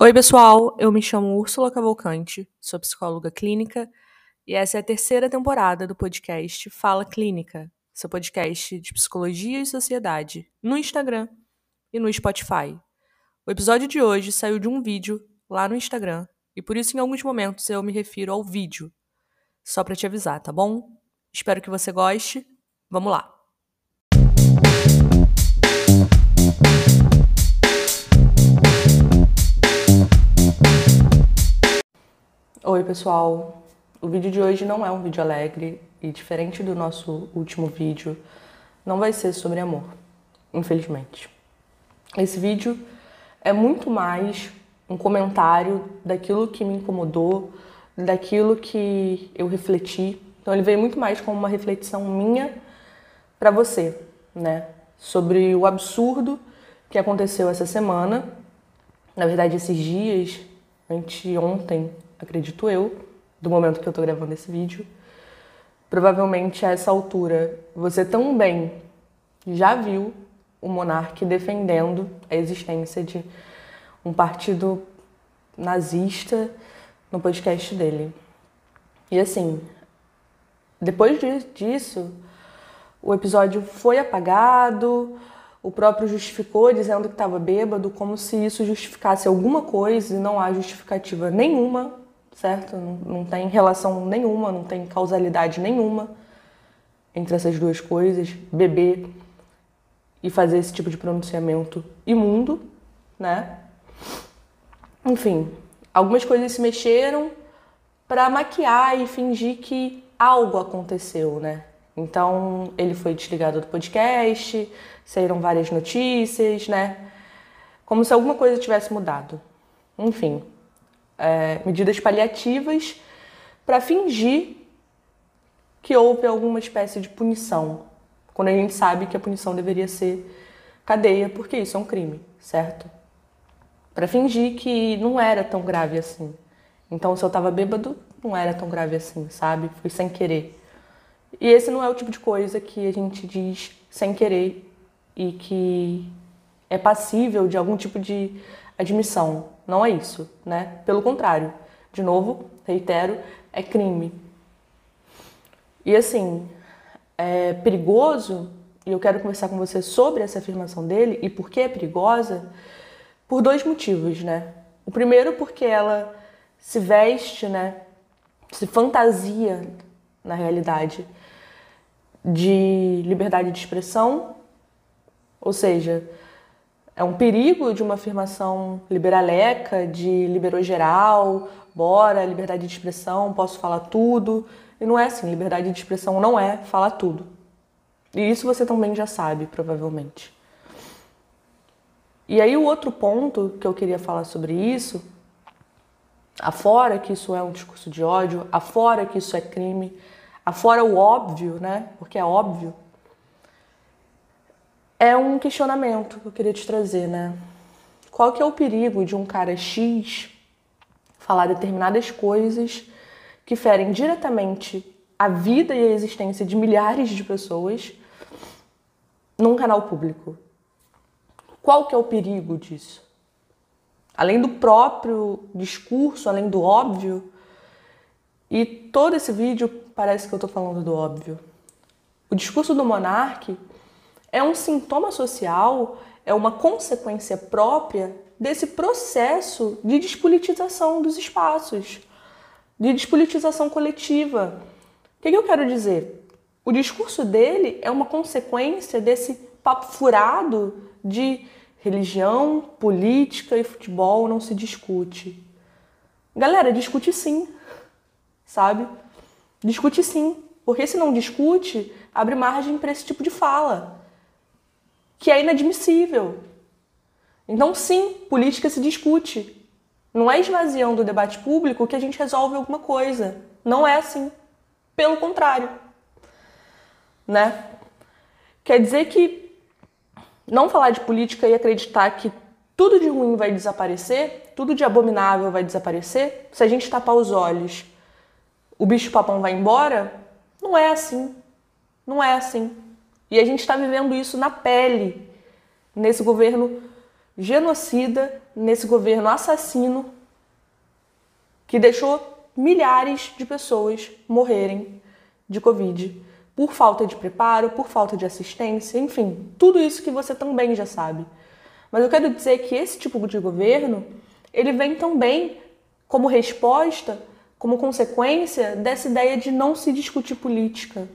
Oi, pessoal. Eu me chamo Úrsula Cavalcante, sou psicóloga clínica e essa é a terceira temporada do podcast Fala Clínica, seu podcast de psicologia e sociedade, no Instagram e no Spotify. O episódio de hoje saiu de um vídeo lá no Instagram e por isso em alguns momentos eu me refiro ao vídeo. Só para te avisar, tá bom? Espero que você goste. Vamos lá. Oi, pessoal. O vídeo de hoje não é um vídeo alegre e diferente do nosso último vídeo, não vai ser sobre amor, infelizmente. Esse vídeo é muito mais um comentário daquilo que me incomodou, daquilo que eu refleti. Então ele veio muito mais como uma reflexão minha para você, né, sobre o absurdo que aconteceu essa semana. Na verdade, esses dias, anteontem, acredito eu, do momento que eu tô gravando esse vídeo. Provavelmente a essa altura você também já viu o monarca defendendo a existência de um partido nazista no podcast dele. E assim, depois disso, o episódio foi apagado, o próprio justificou dizendo que estava bêbado, como se isso justificasse alguma coisa e não há justificativa nenhuma certo? Não, não tem relação nenhuma, não tem causalidade nenhuma entre essas duas coisas, beber e fazer esse tipo de pronunciamento imundo, né? Enfim, algumas coisas se mexeram para maquiar e fingir que algo aconteceu, né? Então, ele foi desligado do podcast, saíram várias notícias, né? Como se alguma coisa tivesse mudado. Enfim, é, medidas paliativas para fingir que houve alguma espécie de punição, quando a gente sabe que a punição deveria ser cadeia, porque isso é um crime, certo? Para fingir que não era tão grave assim. Então, se eu estava bêbado, não era tão grave assim, sabe? Foi sem querer. E esse não é o tipo de coisa que a gente diz sem querer e que é passível de algum tipo de admissão. Não é isso, né? Pelo contrário, de novo, reitero, é crime. E assim, é perigoso, e eu quero conversar com você sobre essa afirmação dele e por que é perigosa, por dois motivos, né? O primeiro porque ela se veste, né? Se fantasia, na realidade, de liberdade de expressão, ou seja, é um perigo de uma afirmação liberaleca, de liberou geral, bora, liberdade de expressão, posso falar tudo. E não é assim, liberdade de expressão não é falar tudo. E isso você também já sabe, provavelmente. E aí o outro ponto que eu queria falar sobre isso, afora que isso é um discurso de ódio, afora que isso é crime, afora o óbvio, né? Porque é óbvio é um questionamento que eu queria te trazer, né? Qual que é o perigo de um cara X falar determinadas coisas que ferem diretamente a vida e a existência de milhares de pessoas num canal público? Qual que é o perigo disso? Além do próprio discurso, além do óbvio, e todo esse vídeo parece que eu estou falando do óbvio. O discurso do monarque é um sintoma social, é uma consequência própria desse processo de despolitização dos espaços, de despolitização coletiva. O que, eu quero dizer? O discurso dele é uma consequência desse papo furado de religião, política e futebol não se discute. Galera, discute sim, sabe? Discute sim, porque se não discute, abre margem para esse tipo de fala que é inadmissível. Então, sim, política se discute. Não é esvaziando o debate público que a gente resolve alguma coisa. Não é assim. Pelo contrário. Né? Quer dizer que não falar de política e acreditar que tudo de ruim vai desaparecer, tudo de abominável vai desaparecer, se a gente tapar os olhos, o bicho-papão vai embora? Não é assim. Não é assim. E a gente está vivendo isso na pele nesse governo genocida, nesse governo assassino que deixou milhares de pessoas morrerem de Covid por falta de preparo, por falta de assistência, enfim, tudo isso que você também já sabe. Mas eu quero dizer que esse tipo de governo, ele vem também como resposta, como consequência dessa ideia de não se discutir política.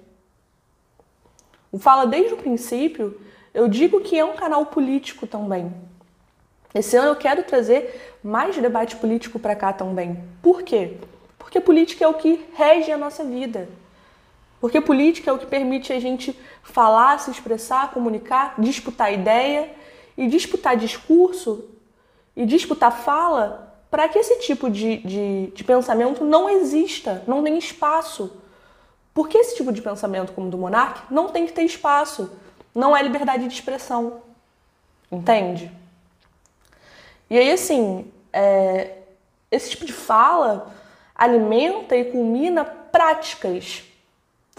O Fala desde o princípio, eu digo que é um canal político também. Esse ano eu quero trazer mais debate político para cá também. Por quê? Porque política é o que rege a nossa vida. Porque política é o que permite a gente falar, se expressar, comunicar, disputar ideia e disputar discurso e disputar fala para que esse tipo de, de, de, pensamento não exista, não tenha espaço. Porque esse tipo de pensamento, como o do monarca, não tem que ter espaço. Não é liberdade de expressão. Entende? E aí, assim, é, esse tipo de fala alimenta e culmina práticas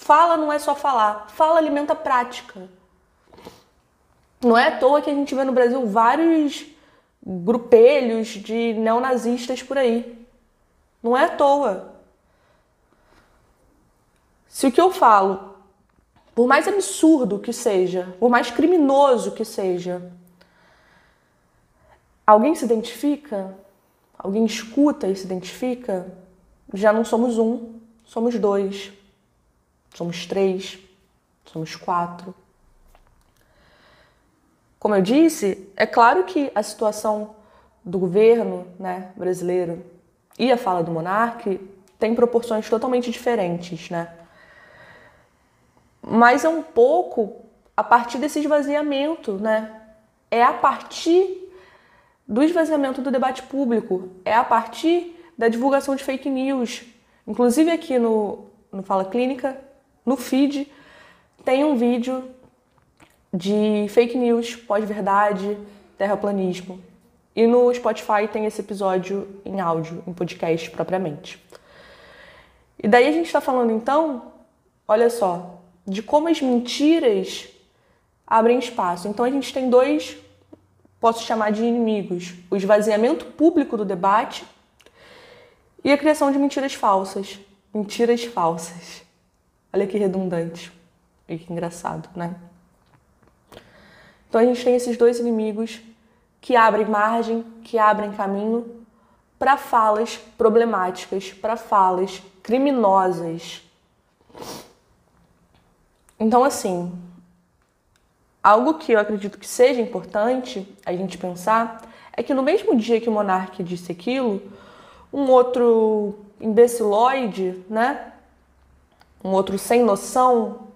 Fala não é só falar, fala alimenta prática. Não é à toa que a gente vê no Brasil vários grupelhos de neonazistas por aí. Não é à toa. Se o que eu falo, por mais absurdo que seja, por mais criminoso que seja, alguém se identifica, alguém escuta e se identifica, já não somos um, somos dois somos três, somos quatro. Como eu disse, é claro que a situação do governo né, brasileiro e a fala do monarca tem proporções totalmente diferentes, né? Mas é um pouco a partir desse esvaziamento, né? É a partir do esvaziamento do debate público, é a partir da divulgação de fake news. Inclusive aqui no, no Fala Clínica no feed tem um vídeo de fake news, pós-verdade, terraplanismo. E no Spotify tem esse episódio em áudio, em podcast propriamente. E daí a gente está falando então, olha só, de como as mentiras abrem espaço. Então a gente tem dois, posso chamar de inimigos: o esvaziamento público do debate e a criação de mentiras falsas. Mentiras falsas. Olha que redundante e que engraçado, né? Então a gente tem esses dois inimigos que abrem margem, que abrem caminho para falas problemáticas, para falas criminosas. Então, assim, algo que eu acredito que seja importante a gente pensar é que no mesmo dia que o monarca disse aquilo, um outro imbeciloide, né, um outro sem noção,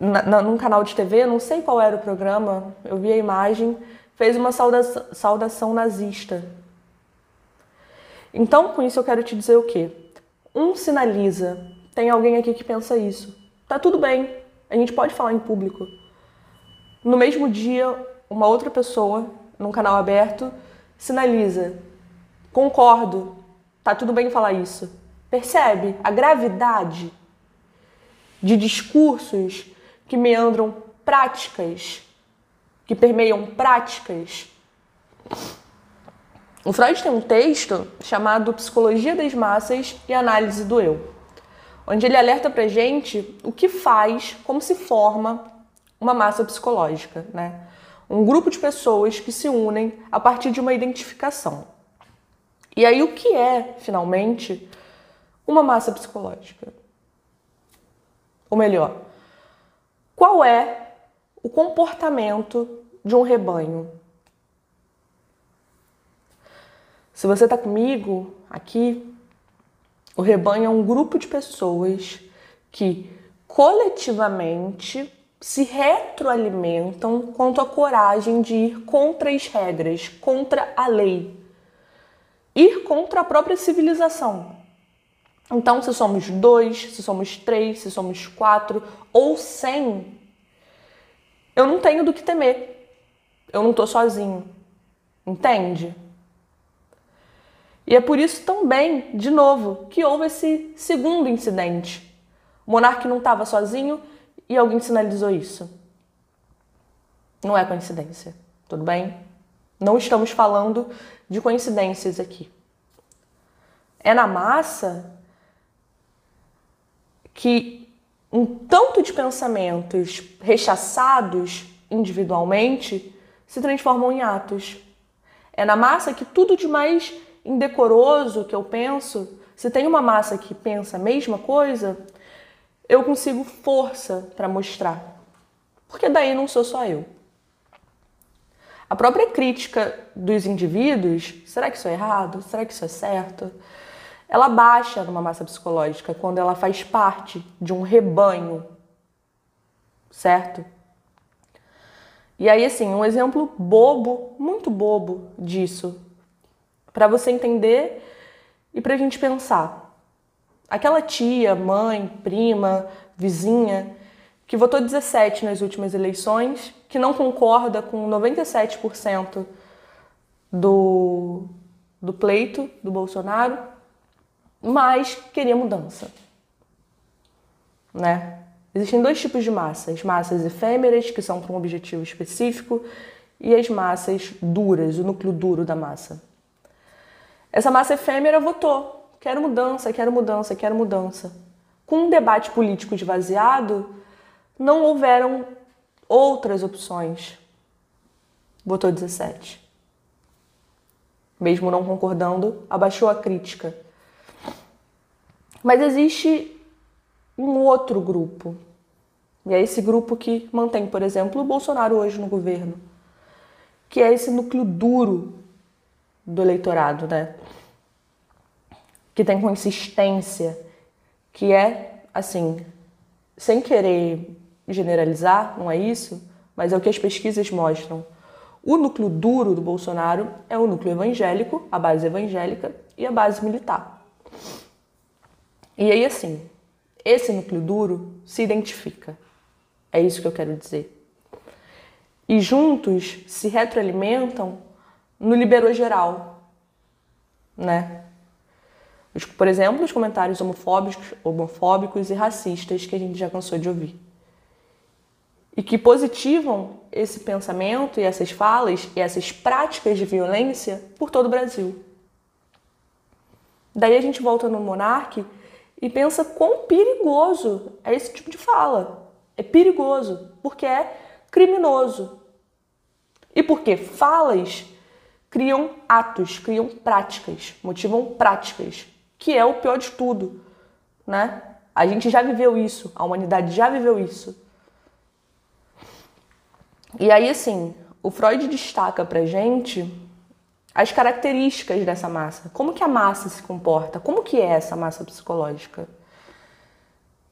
na, na, num canal de TV, não sei qual era o programa, eu vi a imagem, fez uma saudação, saudação nazista. Então, com isso eu quero te dizer o quê? Um sinaliza, tem alguém aqui que pensa isso. Tá tudo bem, a gente pode falar em público. No mesmo dia, uma outra pessoa, num canal aberto, sinaliza, concordo, tá tudo bem falar isso. Percebe a gravidade de discursos que meandram práticas, que permeiam práticas? O Freud tem um texto chamado Psicologia das Massas e Análise do Eu, onde ele alerta pra gente o que faz, como se forma uma massa psicológica, né? Um grupo de pessoas que se unem a partir de uma identificação. E aí o que é, finalmente, uma massa psicológica? Ou melhor, qual é o comportamento de um rebanho? Se você está comigo aqui, o rebanho é um grupo de pessoas que coletivamente se retroalimentam quanto à coragem de ir contra as regras, contra a lei, ir contra a própria civilização. Então, se somos dois, se somos três, se somos quatro ou cem, eu não tenho do que temer. Eu não estou sozinho. Entende? E é por isso também, de novo, que houve esse segundo incidente. O monarca não estava sozinho e alguém sinalizou isso. Não é coincidência. tudo bem? Não estamos falando de coincidências aqui. É na massa que um tanto de pensamentos rechaçados individualmente se transformam em atos. É na massa que tudo de mais indecoroso que eu penso, se tem uma massa que pensa a mesma coisa, eu consigo força para mostrar. Porque daí não sou só eu. A própria crítica dos indivíduos, será que isso é errado? Será que isso é certo? Ela baixa numa massa psicológica quando ela faz parte de um rebanho, certo? E aí, assim, um exemplo bobo, muito bobo disso, para você entender e para a gente pensar. Aquela tia, mãe, prima, vizinha que votou 17 nas últimas eleições, que não concorda com 97% do, do pleito do Bolsonaro, mas queria mudança. Né? Existem dois tipos de massas: massas efêmeras, que são para um objetivo específico, e as massas duras, o núcleo duro da massa. Essa massa efêmera votou: quero mudança, quero mudança, quero mudança. Com um debate político esvaziado, não houveram outras opções. Votou 17. Mesmo não concordando, abaixou a crítica. Mas existe um outro grupo. E é esse grupo que mantém, por exemplo, o Bolsonaro hoje no governo, que é esse núcleo duro do eleitorado, né? Que tem consistência, que é, assim, sem querer generalizar, não é isso, mas é o que as pesquisas mostram. O núcleo duro do Bolsonaro é o núcleo evangélico, a base evangélica e a base militar. E aí, assim, esse núcleo duro se identifica. É isso que eu quero dizer. E juntos se retroalimentam no liberou geral, né? Por exemplo, os comentários homofóbicos, homofóbicos e racistas que a gente já cansou de ouvir. E que positivam esse pensamento e essas falas e essas práticas de violência por todo o Brasil. Daí a gente volta no Monarque e pensa quão perigoso é esse tipo de fala. É perigoso, porque é criminoso. E porque falas criam atos, criam práticas, motivam práticas, que é o pior de tudo, né? A gente já viveu isso, a humanidade já viveu isso. E aí, assim, o Freud destaca pra gente as características dessa massa. Como que a massa se comporta? Como que é essa massa psicológica?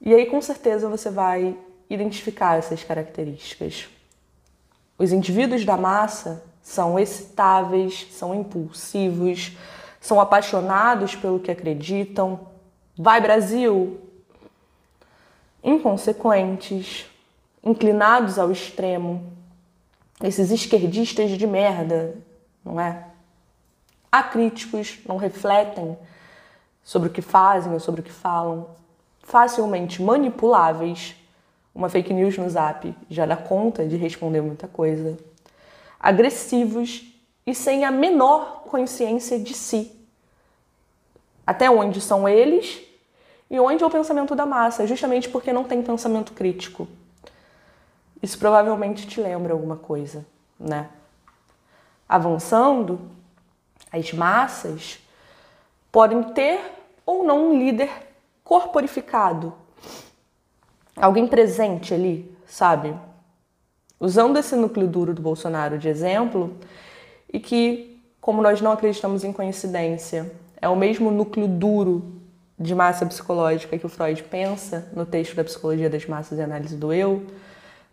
E aí, com certeza, você vai identificar essas características. Os indivíduos da massa são excitáveis, são impulsivos, são apaixonados pelo que acreditam. Vai Brasil! Inconsequentes, inclinados ao extremo. Esses esquerdistas de merda, não é? Acríticos, não refletem sobre o que fazem ou sobre o que falam. Facilmente manipuláveis. Uma fake news no zap já dá conta de responder muita coisa. Agressivos e sem a menor consciência de si. Até onde são eles e onde é o pensamento da massa, justamente porque não tem pensamento crítico. Isso provavelmente te lembra alguma coisa, né? Avançando, as massas podem ter ou não um líder corporificado, alguém presente ali, sabe? Usando esse núcleo duro do Bolsonaro de exemplo, e que, como nós não acreditamos em coincidência, é o mesmo núcleo duro de massa psicológica que o Freud pensa no texto da Psicologia das Massas e Análise do Eu,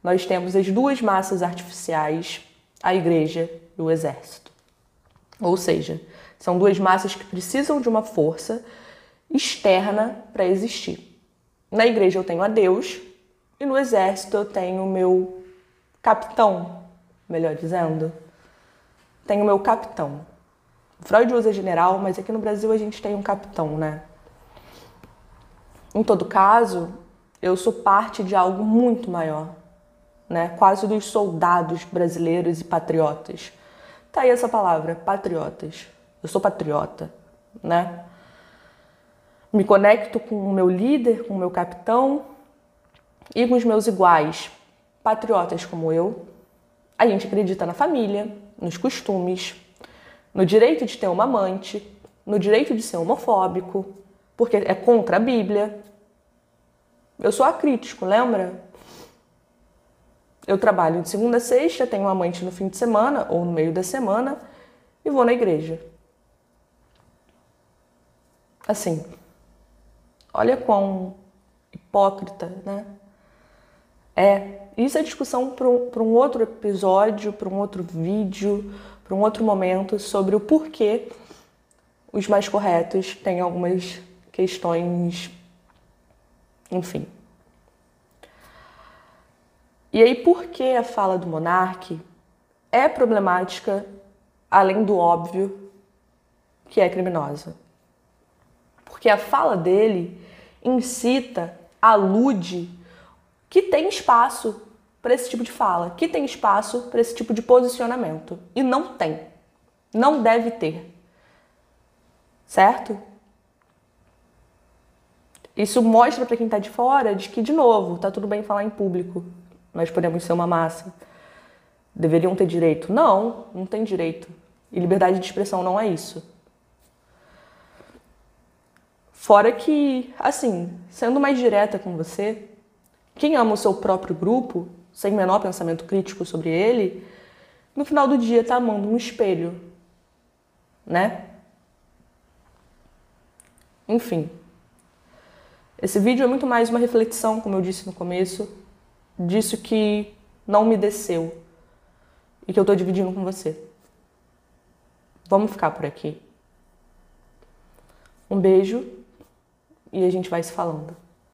nós temos as duas massas artificiais, a igreja e o exército. Ou seja, são duas massas que precisam de uma força externa para existir. Na igreja eu tenho a Deus e no exército eu tenho o meu capitão, melhor dizendo. Tenho meu capitão. Freud usa general, mas aqui no Brasil a gente tem um capitão, né? Em todo caso, eu sou parte de algo muito maior. né? Quase dos soldados brasileiros e patriotas. Tá aí essa palavra, patriotas. Eu sou patriota, né? Me conecto com o meu líder, com o meu capitão e com os meus iguais, patriotas como eu. A gente acredita na família, nos costumes, no direito de ter uma amante, no direito de ser homofóbico, porque é contra a Bíblia. Eu sou acrítico, lembra? Eu trabalho de segunda a sexta, tenho uma amante no fim de semana ou no meio da semana e vou na igreja. Assim, olha quão hipócrita, né? É, isso é discussão para um, um outro episódio, para um outro vídeo, para um outro momento sobre o porquê os mais corretos têm algumas questões, enfim. E aí, por que a fala do monarque é problemática, além do óbvio, que é criminosa? Porque a fala dele incita, alude que tem espaço para esse tipo de fala, que tem espaço para esse tipo de posicionamento. E não tem. Não deve ter. Certo? Isso mostra para quem está de fora de que, de novo, tá tudo bem falar em público. Nós podemos ser uma massa. Deveriam ter direito? Não, não tem direito. E liberdade de expressão não é isso. Fora que, assim, sendo mais direta com você, quem ama o seu próprio grupo, sem menor pensamento crítico sobre ele, no final do dia tá amando um espelho, né? Enfim. Esse vídeo é muito mais uma reflexão, como eu disse no começo, disso que não me desceu e que eu tô dividindo com você. Vamos ficar por aqui. Um beijo e a gente vai se falando.